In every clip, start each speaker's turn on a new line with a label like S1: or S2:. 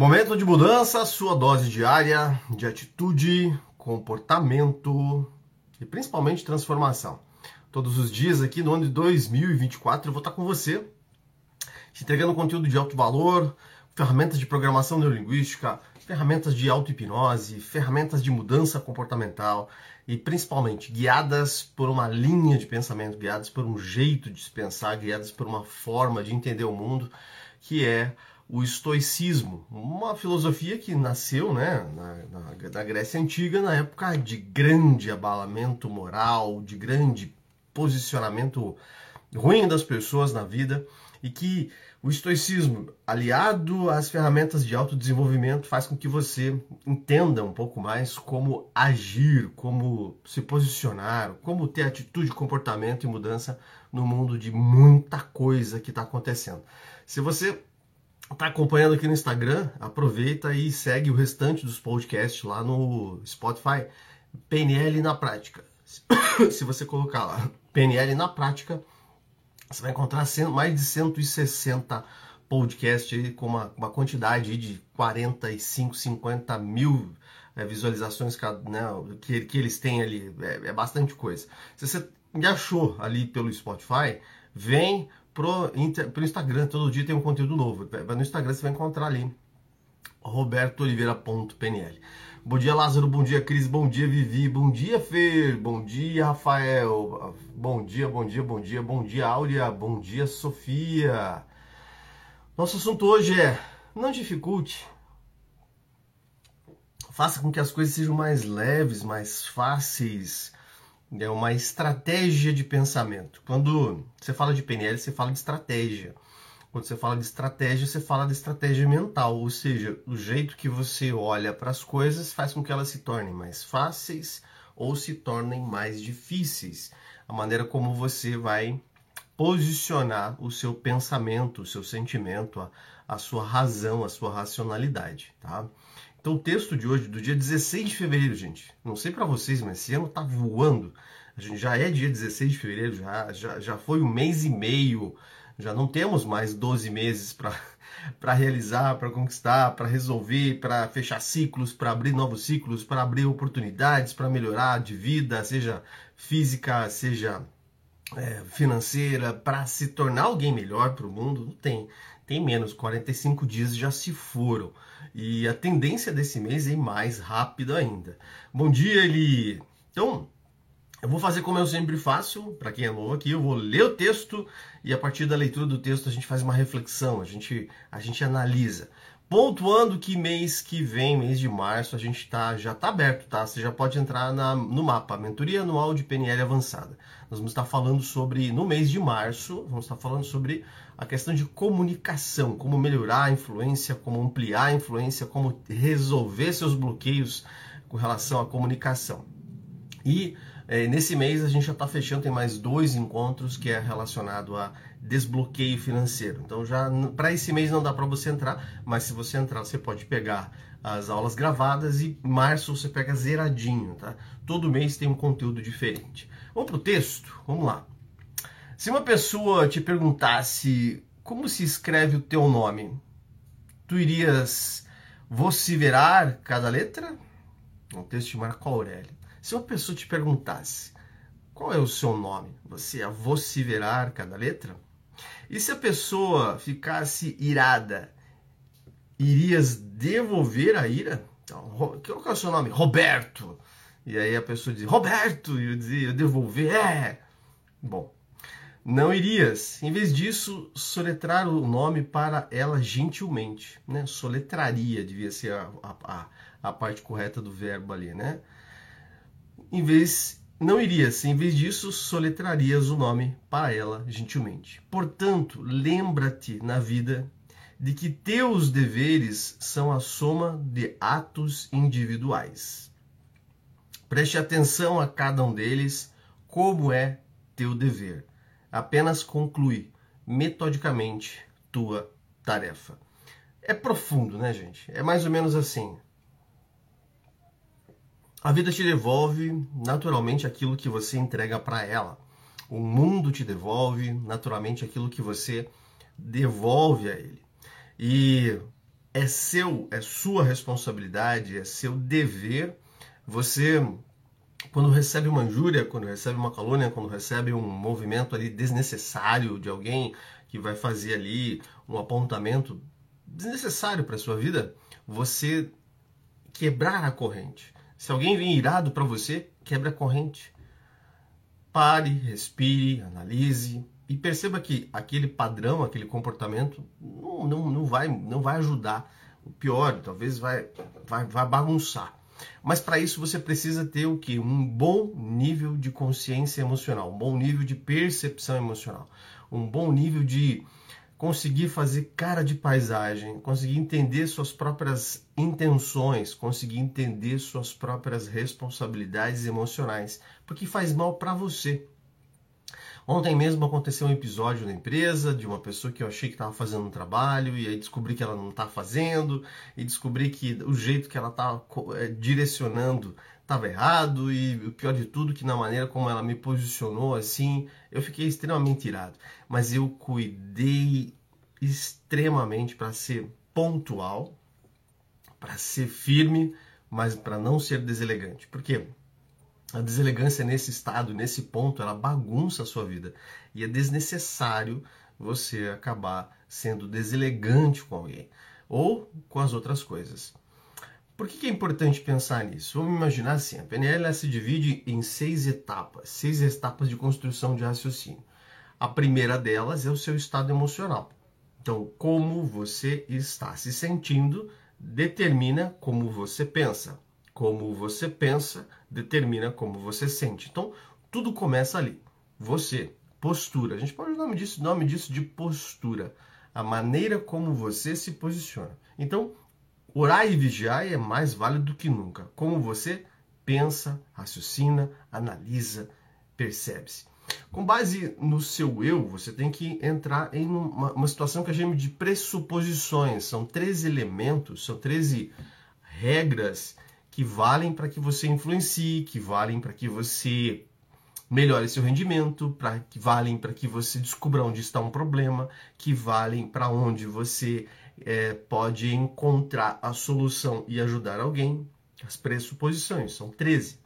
S1: Momento de mudança, sua dose diária de atitude, comportamento e principalmente transformação. Todos os dias aqui no ano de 2024 eu vou estar com você, te entregando conteúdo de alto valor, ferramentas de programação neurolinguística, ferramentas de auto-hipnose, ferramentas de mudança comportamental e principalmente guiadas por uma linha de pensamento, guiadas por um jeito de se pensar, guiadas por uma forma de entender o mundo que é o estoicismo, uma filosofia que nasceu né, na, na, na, Grécia Antiga, na época de grande abalamento moral, de grande posicionamento ruim das pessoas na vida, e que o estoicismo, aliado às ferramentas de autodesenvolvimento, faz com que você entenda um pouco mais como agir, como se posicionar, como ter atitude, comportamento e mudança no mundo de muita coisa que está acontecendo. Se você está acompanhando aqui no Instagram, aproveita e segue o restante dos podcasts lá no Spotify. PNL na prática. Se você colocar lá PNL na prática, você vai encontrar mais de 160 podcasts com uma, uma quantidade de 45, 50 mil é, visualizações né, que, que eles têm ali. É, é bastante coisa. Se você me achou ali pelo Spotify, vem pro, pro Instagram, todo dia tem um conteúdo novo. Vai no Instagram, você vai encontrar ali robertooliveira.pnl. Bom dia, Lázaro. Bom dia, Cris. Bom dia, Vivi. Bom dia, Fer. Bom dia, Rafael. Bom dia, bom dia, bom dia. Bom dia, Áurea. Bom dia, Sofia. Nosso assunto hoje é não dificulte. Faça com que as coisas sejam mais leves, mais fáceis é uma estratégia de pensamento. Quando você fala de PNL, você fala de estratégia. Quando você fala de estratégia, você fala de estratégia mental, ou seja, o jeito que você olha para as coisas faz com que elas se tornem mais fáceis ou se tornem mais difíceis. A maneira como você vai posicionar o seu pensamento, o seu sentimento, a, a sua razão, a sua racionalidade, tá? Então, o texto de hoje, do dia 16 de fevereiro, gente, não sei para vocês, mas esse ano tá voando. A gente já é dia 16 de fevereiro, já, já, já foi um mês e meio, já não temos mais 12 meses para realizar, para conquistar, para resolver, para fechar ciclos, para abrir novos ciclos, para abrir oportunidades, para melhorar de vida, seja física, seja é, financeira, para se tornar alguém melhor para o mundo. Não tem tem menos, 45 dias já se foram. E a tendência desse mês é ir mais rápido ainda. Bom dia, Eli! Então, eu vou fazer como eu sempre faço, para quem é novo aqui, eu vou ler o texto e a partir da leitura do texto a gente faz uma reflexão, a gente, a gente analisa. Pontuando que mês que vem, mês de março, a gente tá, já está aberto, tá? Você já pode entrar na, no mapa, Mentoria Anual de PNL Avançada. Nós vamos estar falando sobre, no mês de março, vamos estar falando sobre a questão de comunicação, como melhorar a influência, como ampliar a influência, como resolver seus bloqueios com relação à comunicação. E é, nesse mês a gente já está fechando, tem mais dois encontros que é relacionado a desbloqueio financeiro. Então já para esse mês não dá para você entrar, mas se você entrar você pode pegar as aulas gravadas e março você pega zeradinho, tá? Todo mês tem um conteúdo diferente. Vamos para o texto? Vamos lá. Se uma pessoa te perguntasse como se escreve o teu nome, tu irias vociferar cada letra? Um texto de Marco Aurélio. Se uma pessoa te perguntasse qual é o seu nome, você ia vociferar cada letra? E se a pessoa ficasse irada, irias devolver a ira? Então, qual é o seu nome? Roberto. E aí a pessoa diz, Roberto, e eu dizia, eu devolver, é. Bom, não irias. Em vez disso, soletrar o nome para ela gentilmente, né? Soletraria, devia ser a, a, a parte correta do verbo ali, né? Em vez, não irias. Em vez disso, soletrarias o nome para ela gentilmente. Portanto, lembra-te na vida de que teus deveres são a soma de atos individuais. Preste atenção a cada um deles, como é teu dever. Apenas conclui metodicamente tua tarefa. É profundo, né, gente? É mais ou menos assim. A vida te devolve naturalmente aquilo que você entrega para ela. O mundo te devolve naturalmente aquilo que você devolve a ele. E é seu, é sua responsabilidade, é seu dever você quando recebe uma injúria, quando recebe uma calúnia, quando recebe um movimento ali desnecessário de alguém que vai fazer ali um apontamento desnecessário para sua vida, você quebrar a corrente. Se alguém vem irado para você, quebra a corrente. Pare, respire, analise e perceba que aquele padrão, aquele comportamento não, não, não, vai, não vai ajudar. O pior, talvez vai, vai, vai bagunçar. Mas para isso você precisa ter o que? Um bom nível de consciência emocional, um bom nível de percepção emocional, um bom nível de conseguir fazer cara de paisagem, conseguir entender suas próprias intenções, conseguir entender suas próprias responsabilidades emocionais, porque faz mal para você. Ontem mesmo aconteceu um episódio na empresa de uma pessoa que eu achei que estava fazendo um trabalho e aí descobri que ela não está fazendo e descobri que o jeito que ela estava é, direcionando estava errado e o pior de tudo que na maneira como ela me posicionou assim, eu fiquei extremamente irado. Mas eu cuidei extremamente para ser pontual, para ser firme, mas para não ser deselegante. Por quê? A deselegância nesse estado, nesse ponto, ela bagunça a sua vida. E é desnecessário você acabar sendo deselegante com alguém ou com as outras coisas. Por que, é importante pensar nisso? Vamos imaginar assim: a PNL se divide em seis etapas, seis etapas de construção de raciocínio. A primeira delas é o seu estado emocional. Então, como você está se sentindo determina como você pensa. Como você pensa determina como você sente. Então, tudo começa ali. Você, postura. A gente pode dar nome disso, nome disso de postura. A maneira como você se posiciona. Então, orar e vigiar é mais válido do que nunca. Como você pensa, raciocina, analisa, percebe-se. Com base no seu eu, você tem que entrar em uma, uma situação que a gente de pressuposições. São 13 elementos, são 13 regras que valem para que você influencie, que valem para que você melhore seu rendimento, para que valem para que você descubra onde está um problema, que valem para onde você é, pode encontrar a solução e ajudar alguém. As pressuposições são 13.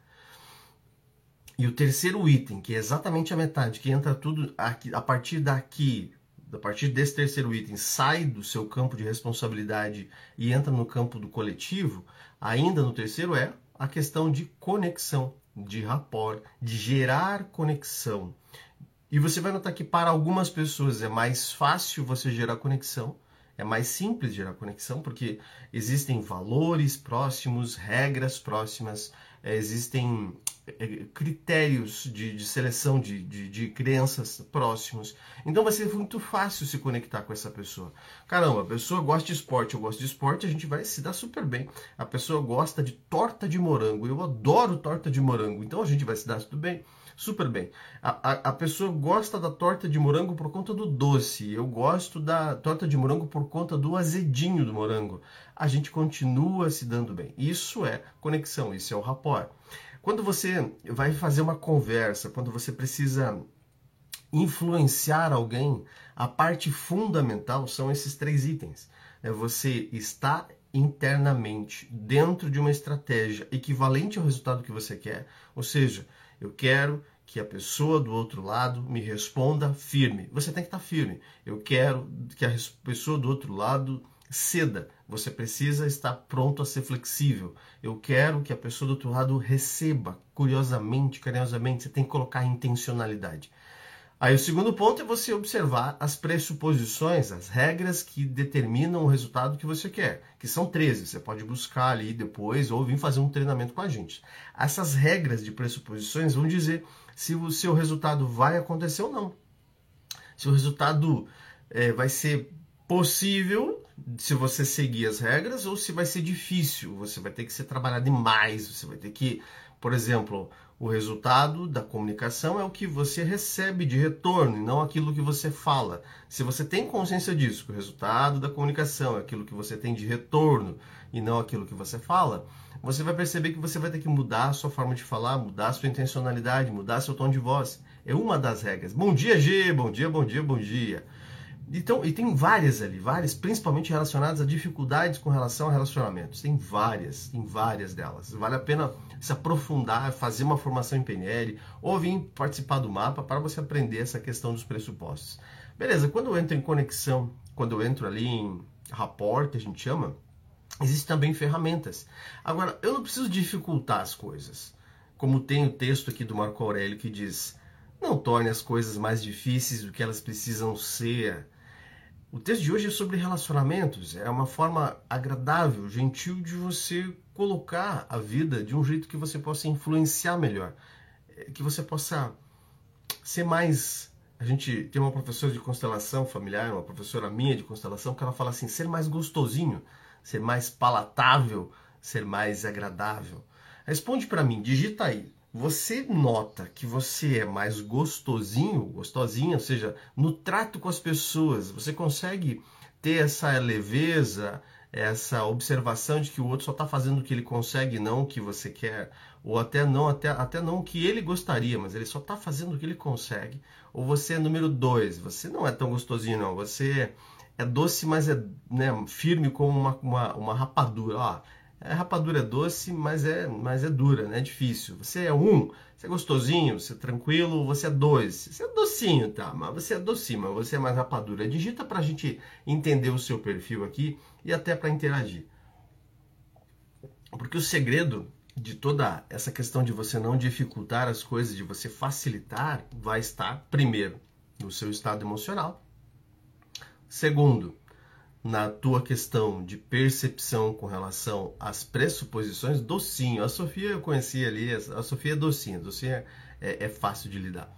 S1: E o terceiro item, que é exatamente a metade, que entra tudo aqui, a partir daqui, a partir desse terceiro item, sai do seu campo de responsabilidade e entra no campo do coletivo, ainda no terceiro é a questão de conexão, de rapport, de gerar conexão. E você vai notar que para algumas pessoas é mais fácil você gerar conexão, é mais simples gerar conexão, porque existem valores próximos, regras próximas, é, existem critérios de, de seleção de, de, de, crenças próximos. Então vai ser muito fácil se conectar com essa pessoa. Caramba, a pessoa gosta de esporte, eu gosto de esporte, a gente vai se dar super bem. A pessoa gosta de torta de morango, eu adoro torta de morango, então a gente vai se dar tudo bem super bem. A, a, a, pessoa gosta da torta de morango por conta do doce. Eu gosto da torta de morango por conta do azedinho do morango. A gente continua se dando bem. Isso é conexão, isso é o rapport. Quando você vai fazer uma conversa, quando você precisa influenciar alguém, a parte fundamental são esses três itens. É você estar internamente dentro de uma estratégia equivalente ao resultado que você quer, ou seja, eu quero que a pessoa do outro lado me responda firme. Você tem que estar firme. Eu quero que a pessoa do outro lado ceda. Você precisa estar pronto a ser flexível. Eu quero que a pessoa do outro lado receba curiosamente, carinhosamente. Você tem que colocar intencionalidade. Aí o segundo ponto é você observar as pressuposições, as regras que determinam o resultado que você quer, que são 13. Você pode buscar ali depois ou vir fazer um treinamento com a gente. Essas regras de pressuposições vão dizer se o seu resultado vai acontecer ou não. Se o resultado é, vai ser possível se você seguir as regras ou se vai ser difícil. Você vai ter que ser trabalhado demais, você vai ter que, por exemplo, o resultado da comunicação é o que você recebe de retorno e não aquilo que você fala. Se você tem consciência disso, que o resultado da comunicação é aquilo que você tem de retorno e não aquilo que você fala, você vai perceber que você vai ter que mudar a sua forma de falar, mudar a sua intencionalidade, mudar seu tom de voz. É uma das regras. Bom dia, G, bom dia, bom dia, bom dia. Então, e tem várias ali, várias, principalmente relacionadas a dificuldades com relação a relacionamentos. Tem várias, tem várias delas. Vale a pena se aprofundar, fazer uma formação em PNL ou vir participar do mapa para você aprender essa questão dos pressupostos. Beleza, quando eu entro em conexão, quando eu entro ali em rapport, que a gente chama, existem também ferramentas. Agora, eu não preciso dificultar as coisas. Como tem o texto aqui do Marco Aurélio que diz: não torne as coisas mais difíceis do que elas precisam ser. O texto de hoje é sobre relacionamentos. É uma forma agradável, gentil de você colocar a vida de um jeito que você possa influenciar melhor, é, que você possa ser mais. A gente tem uma professora de constelação familiar, uma professora minha de constelação, que ela fala assim: ser mais gostosinho, ser mais palatável, ser mais agradável. Responde para mim, digita aí. Você nota que você é mais gostosinho, gostosinha, ou seja, no trato com as pessoas, você consegue ter essa leveza, essa observação de que o outro só está fazendo o que ele consegue, não o que você quer, ou até não, até, até não o que ele gostaria, mas ele só está fazendo o que ele consegue. Ou você é número dois, você não é tão gostosinho, não. Você é doce, mas é né, firme como uma, uma, uma rapadura. Ó, a rapadura é doce, mas é, mas é dura, né? É difícil. Você é um, você é gostosinho, você é tranquilo, você é dois. Você é docinho, tá? Mas você é docinho, mas você é mais rapadura. Digita para a gente entender o seu perfil aqui e até para interagir. Porque o segredo de toda essa questão de você não dificultar as coisas, de você facilitar, vai estar, primeiro, no seu estado emocional. Segundo, na tua questão de percepção com relação às pressuposições, docinho. A Sofia eu conheci ali, a Sofia é docinha, docinha é, é fácil de lidar.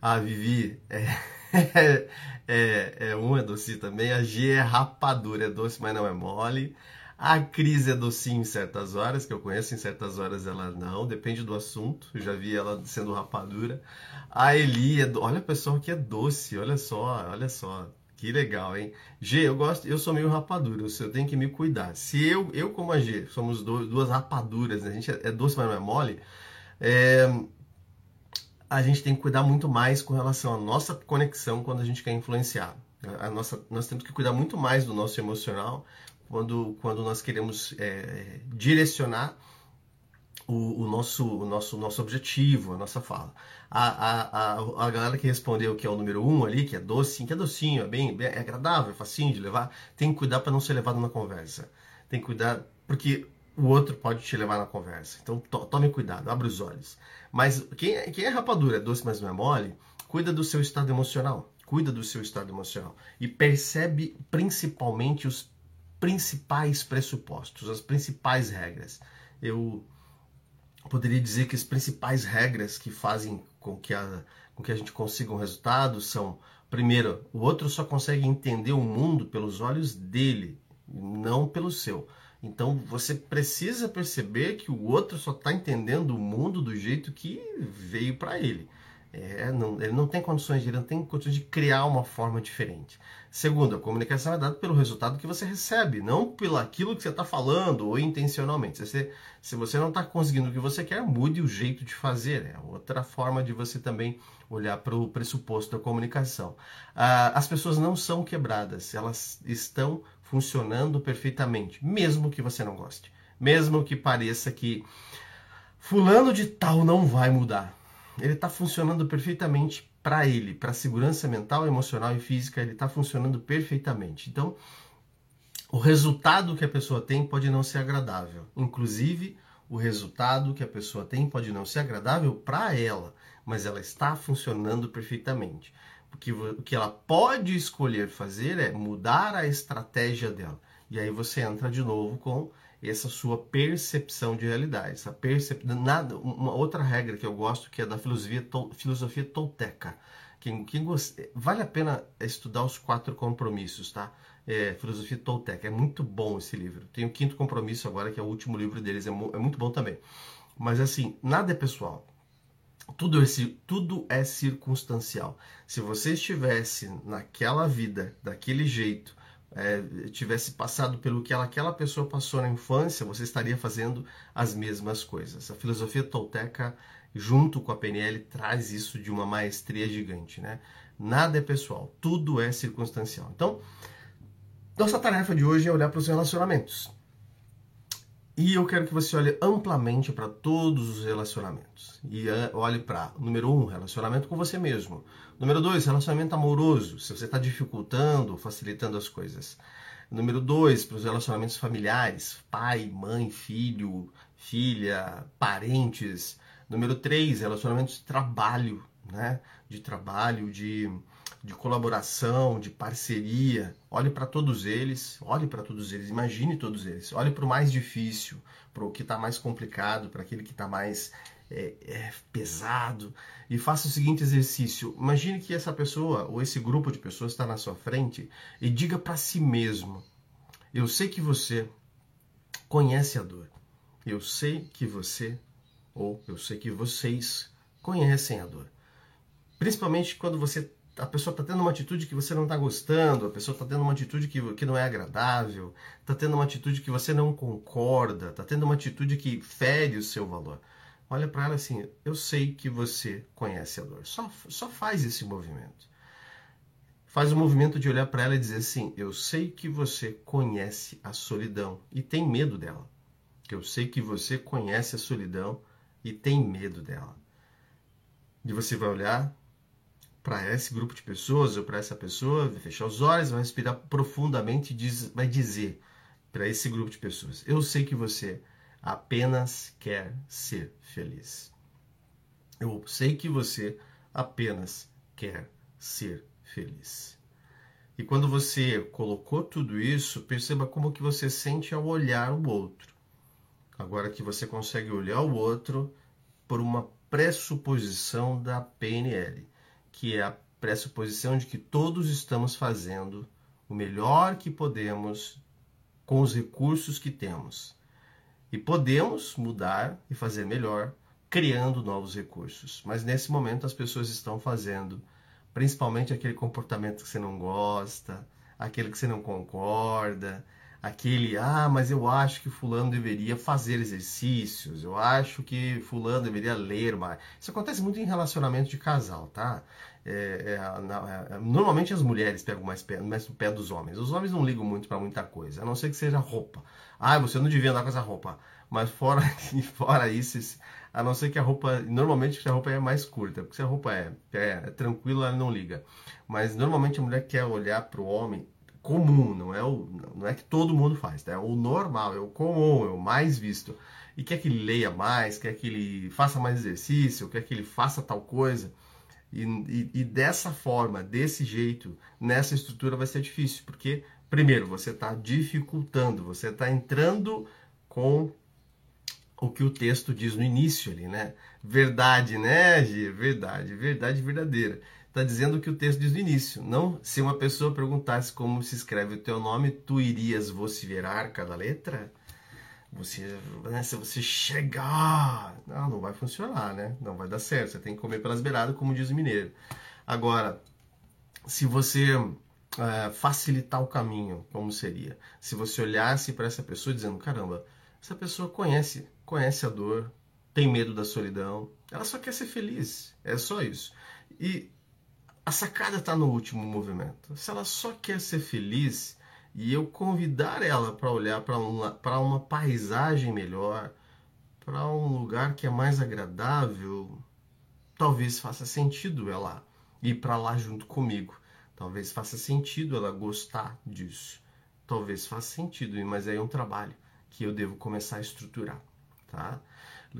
S1: A Vivi é, é, é, um é doce também, a G é rapadura, é doce, mas não é mole. A Cris é docinho em certas horas, que eu conheço, em certas horas ela não, depende do assunto. Eu já vi ela sendo rapadura. A Eli é do... olha pessoal que é doce, olha só, olha só. Que legal, hein? G, eu gosto, eu sou meio rapadura, eu tenho que me cuidar. Se eu, eu como a G, somos do, duas rapaduras, né? a gente é, é doce, mas não é mole, é, a gente tem que cuidar muito mais com relação à nossa conexão quando a gente quer influenciar. A nossa, nós temos que cuidar muito mais do nosso emocional quando, quando nós queremos é, direcionar o, o, nosso, o nosso, nosso objetivo, a nossa fala. A, a, a, a galera que respondeu que é o número um ali, que é docinho, que é docinho, é bem, bem é agradável, é facinho de levar, tem que cuidar para não ser levado na conversa. Tem que cuidar, porque o outro pode te levar na conversa. Então to, tome cuidado, abre os olhos. Mas quem, é, quem é rapadura, é doce, mas não é mole, cuida do seu estado emocional. Cuida do seu estado emocional. E percebe principalmente os principais pressupostos, as principais regras. Eu poderia dizer que as principais regras que fazem com que a, com que a gente consiga um resultado são, primeiro, o outro só consegue entender o mundo pelos olhos dele, não pelo seu. Então você precisa perceber que o outro só está entendendo o mundo do jeito que veio para ele. É, não, ele não tem condições de, ele não tem condições de criar uma forma diferente. Segundo, a comunicação é dada pelo resultado que você recebe, não pelo aquilo que você está falando ou intencionalmente. Se você, se você não está conseguindo o que você quer, mude o jeito de fazer. É outra forma de você também olhar para o pressuposto da comunicação. Ah, as pessoas não são quebradas, elas estão funcionando perfeitamente, mesmo que você não goste, mesmo que pareça que fulano de tal não vai mudar ele está funcionando perfeitamente para ele, para a segurança mental, emocional e física, ele está funcionando perfeitamente. Então, o resultado que a pessoa tem pode não ser agradável. Inclusive, o resultado que a pessoa tem pode não ser agradável para ela, mas ela está funcionando perfeitamente. Porque o que ela pode escolher fazer é mudar a estratégia dela. E aí você entra de novo com essa sua percepção de realidade. Essa percep... Nada, uma outra regra que eu gosto que é da filosofia, filosofia tolteca. Quem, quem gost... Vale a pena estudar os quatro compromissos, tá? É, filosofia tolteca. É muito bom esse livro. Tem o quinto compromisso agora, que é o último livro deles. É, mu... é muito bom também. Mas assim, nada é pessoal. Tudo é, tudo é circunstancial. Se você estivesse naquela vida, daquele jeito, é, tivesse passado pelo que ela, aquela pessoa passou na infância, você estaria fazendo as mesmas coisas. A filosofia tolteca, junto com a PNL, traz isso de uma maestria gigante, né? Nada é pessoal, tudo é circunstancial. Então, nossa tarefa de hoje é olhar para os relacionamentos. E eu quero que você olhe amplamente para todos os relacionamentos. E eh, olhe para, número um, relacionamento com você mesmo. Número dois, relacionamento amoroso, se você está dificultando, facilitando as coisas. Número dois, para os relacionamentos familiares, pai, mãe, filho, filha, parentes. Número três, relacionamentos de trabalho, né? De trabalho, de, de colaboração, de parceria. Olhe para todos eles, olhe para todos eles, imagine todos eles. Olhe para o mais difícil, para o que está mais complicado, para aquele que está mais é, é, pesado. E faça o seguinte exercício: imagine que essa pessoa ou esse grupo de pessoas está na sua frente e diga para si mesmo: Eu sei que você conhece a dor. Eu sei que você, ou eu sei que vocês conhecem a dor. Principalmente quando você a pessoa está tendo uma atitude que você não está gostando, a pessoa está tendo uma atitude que, que não é agradável, está tendo uma atitude que você não concorda, está tendo uma atitude que fere o seu valor. Olha para ela assim: eu sei que você conhece a dor. Só, só faz esse movimento. Faz o movimento de olhar para ela e dizer assim: eu sei que você conhece a solidão e tem medo dela. Eu sei que você conhece a solidão e tem medo dela. E você vai olhar para esse grupo de pessoas ou para essa pessoa, vai fechar os olhos, vai respirar profundamente e diz, vai dizer para esse grupo de pessoas: Eu sei que você apenas quer ser feliz. Eu sei que você apenas quer ser feliz. E quando você colocou tudo isso, perceba como que você sente ao olhar o outro. Agora que você consegue olhar o outro por uma pressuposição da PNL que é a pressuposição de que todos estamos fazendo o melhor que podemos com os recursos que temos. E podemos mudar e fazer melhor criando novos recursos. Mas nesse momento as pessoas estão fazendo principalmente aquele comportamento que você não gosta, aquele que você não concorda, aquele, ah, mas eu acho que fulano deveria fazer exercícios, eu acho que fulano deveria ler mais. Isso acontece muito em relacionamento de casal, tá? É, é, é, normalmente as mulheres pegam mais, pé, mais pé dos homens. Os homens não ligam muito para muita coisa, a não ser que seja roupa. Ah, você não devia andar com essa roupa. Mas fora, fora isso, a não ser que a roupa, normalmente a roupa é mais curta, porque se a roupa é, é, é tranquila, ela não liga. Mas normalmente a mulher quer olhar para o homem comum, não é, o, não é que todo mundo faz, tá? é o normal, é o comum, é o mais visto. E quer que ele leia mais, quer que ele faça mais exercício, quer que ele faça tal coisa. E, e, e dessa forma, desse jeito, nessa estrutura vai ser difícil, porque, primeiro, você está dificultando, você está entrando com o que o texto diz no início ali, né? Verdade, né, Gê? Verdade, verdade verdadeira está dizendo o que o texto diz no início. Não, se uma pessoa perguntasse como se escreve o teu nome, tu irias vociferar cada letra? Você, né, se você chegar, não, não vai funcionar, né? Não vai dar certo. Você tem que comer pelas beiradas, como diz o mineiro. Agora, se você é, facilitar o caminho, como seria? Se você olhasse para essa pessoa dizendo, caramba, essa pessoa conhece, conhece a dor, tem medo da solidão, ela só quer ser feliz. É só isso. E a sacada está no último movimento. Se ela só quer ser feliz e eu convidar ela para olhar para uma, uma paisagem melhor, para um lugar que é mais agradável, talvez faça sentido ela ir para lá junto comigo. Talvez faça sentido ela gostar disso. Talvez faça sentido, mas aí é um trabalho que eu devo começar a estruturar, tá?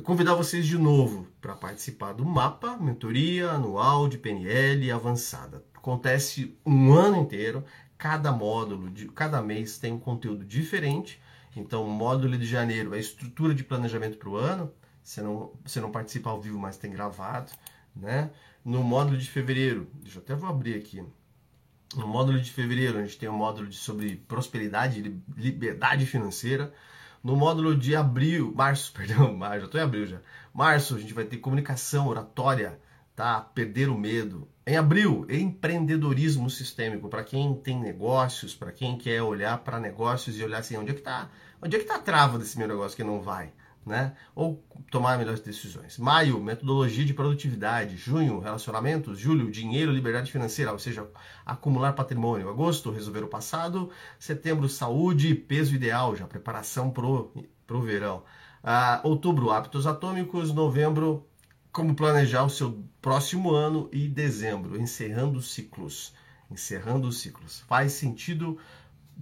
S1: Convidar vocês de novo para participar do mapa, mentoria anual de PNL avançada. Acontece um ano inteiro, cada módulo, de, cada mês tem um conteúdo diferente. Então, o módulo de janeiro é estrutura de planejamento para o ano. Você não, você não participa ao vivo, mas tem gravado. Né? No módulo de fevereiro, deixa eu até vou abrir aqui. No módulo de fevereiro, a gente tem um módulo de, sobre prosperidade e liberdade financeira. No módulo de abril, março, perdão, março, já estou em abril já. Março, a gente vai ter comunicação, oratória, tá? Perder o medo. Em abril, empreendedorismo sistêmico, para quem tem negócios, para quem quer olhar para negócios e olhar assim, onde é que está? Onde é que tá a trava desse meu negócio que não vai? Né? Ou tomar melhores decisões. Maio, metodologia de produtividade. Junho, relacionamentos. Julho, dinheiro, liberdade financeira, ou seja, acumular patrimônio. Agosto, resolver o passado. Setembro, saúde, peso ideal, já preparação pro, pro verão. Ah, outubro, hábitos atômicos. Novembro, como planejar o seu próximo ano. E dezembro, encerrando ciclos. Encerrando os ciclos. Faz sentido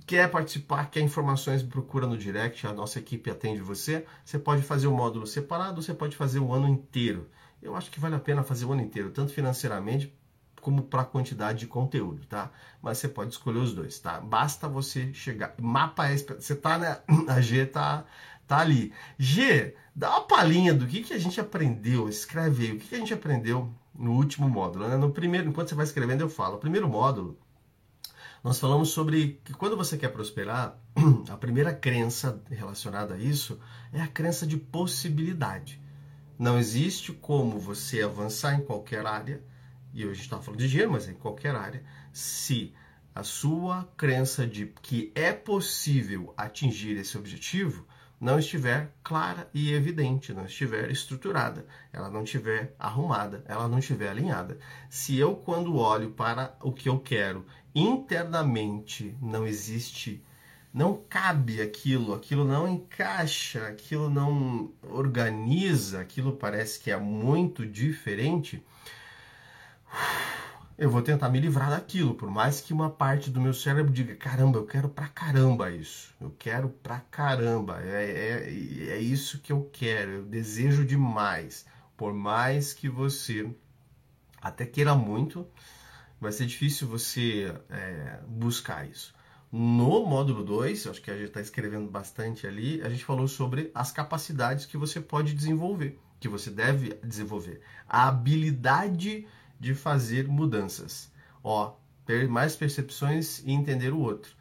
S1: quer participar, quer informações, procura no direct, a nossa equipe atende você. Você pode fazer o módulo separado, você pode fazer o ano inteiro. Eu acho que vale a pena fazer o ano inteiro, tanto financeiramente como para a quantidade de conteúdo, tá? Mas você pode escolher os dois, tá? Basta você chegar. Mapa você tá na a G tá tá ali. G, dá uma palhinha do que que a gente aprendeu, escreve aí, o que que a gente aprendeu no último módulo, né? No primeiro, enquanto você vai escrevendo, eu falo. O primeiro módulo nós falamos sobre que quando você quer prosperar, a primeira crença relacionada a isso é a crença de possibilidade. Não existe como você avançar em qualquer área, e hoje está falando de dinheiro, mas é em qualquer área, se a sua crença de que é possível atingir esse objetivo não estiver clara e evidente, não estiver estruturada, ela não estiver arrumada, ela não estiver alinhada. Se eu, quando olho para o que eu quero, internamente não existe, não cabe aquilo, aquilo não encaixa, aquilo não organiza, aquilo parece que é muito diferente eu vou tentar me livrar daquilo, por mais que uma parte do meu cérebro diga: caramba, eu quero pra caramba isso, eu quero pra caramba, é, é, é isso que eu quero, eu desejo demais. Por mais que você até queira muito, vai ser difícil você é, buscar isso. No módulo 2, acho que a gente está escrevendo bastante ali, a gente falou sobre as capacidades que você pode desenvolver, que você deve desenvolver. A habilidade de fazer mudanças. Ó, ter mais percepções e entender o outro.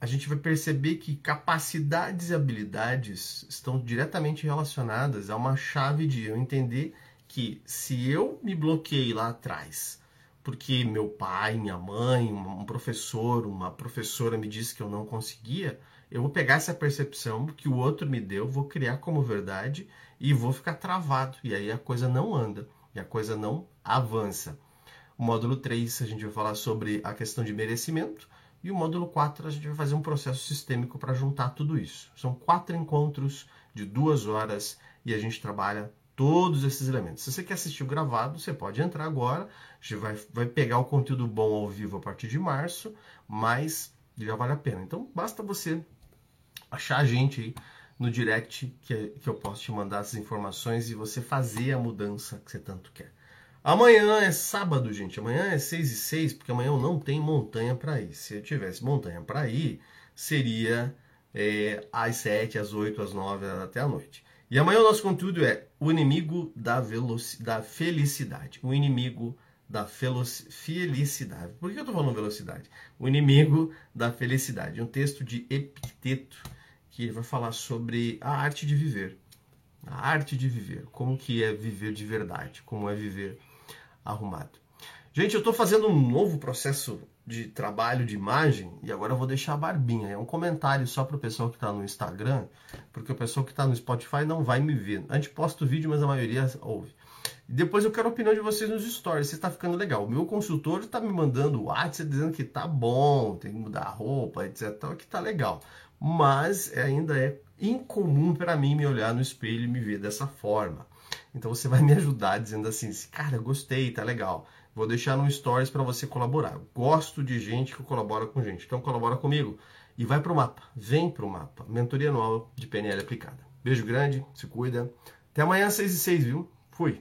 S1: A gente vai perceber que capacidades e habilidades estão diretamente relacionadas a uma chave de eu entender que se eu me bloqueei lá atrás, porque meu pai, minha mãe, um professor, uma professora me disse que eu não conseguia, eu vou pegar essa percepção que o outro me deu, vou criar como verdade e vou ficar travado. E aí a coisa não anda e a coisa não avança. O módulo 3 a gente vai falar sobre a questão de merecimento e o módulo 4 a gente vai fazer um processo sistêmico para juntar tudo isso. São quatro encontros de duas horas e a gente trabalha todos esses elementos. Se você quer assistir o gravado, você pode entrar agora. A gente vai, vai pegar o conteúdo bom ao vivo a partir de março, mas já vale a pena. Então basta você achar a gente aí no direct que, que eu posso te mandar essas informações e você fazer a mudança que você tanto quer. Amanhã é sábado, gente. Amanhã é 6 e 6, porque amanhã eu não tenho montanha para ir. Se eu tivesse montanha para ir, seria é, às 7, às 8, às 9, até a noite. E amanhã o nosso conteúdo é o inimigo da, da felicidade. O inimigo da felicidade. Por que eu estou falando velocidade? O inimigo da felicidade. Um texto de Epicteto que ele vai falar sobre a arte de viver. A arte de viver. Como que é viver de verdade. Como é viver arrumado. Gente, eu estou fazendo um novo processo de trabalho de imagem e agora eu vou deixar a barbinha. É um comentário só para o pessoal que está no Instagram, porque o pessoal que está no Spotify não vai me ver. A gente posta o vídeo, mas a maioria ouve. Depois eu quero a opinião de vocês nos stories, se está ficando legal. O meu consultor está me mandando o WhatsApp dizendo que tá bom, tem que mudar a roupa, etc. Que tá legal. Mas ainda é incomum para mim me olhar no espelho e me ver dessa forma. Então você vai me ajudar dizendo assim, cara, gostei, tá legal. Vou deixar no stories para você colaborar. Gosto de gente que colabora com gente. Então colabora comigo e vai pro mapa. Vem pro mapa. Mentoria anual de PNL aplicada. Beijo grande, se cuida. Até amanhã, 6 e 6, viu? Fui.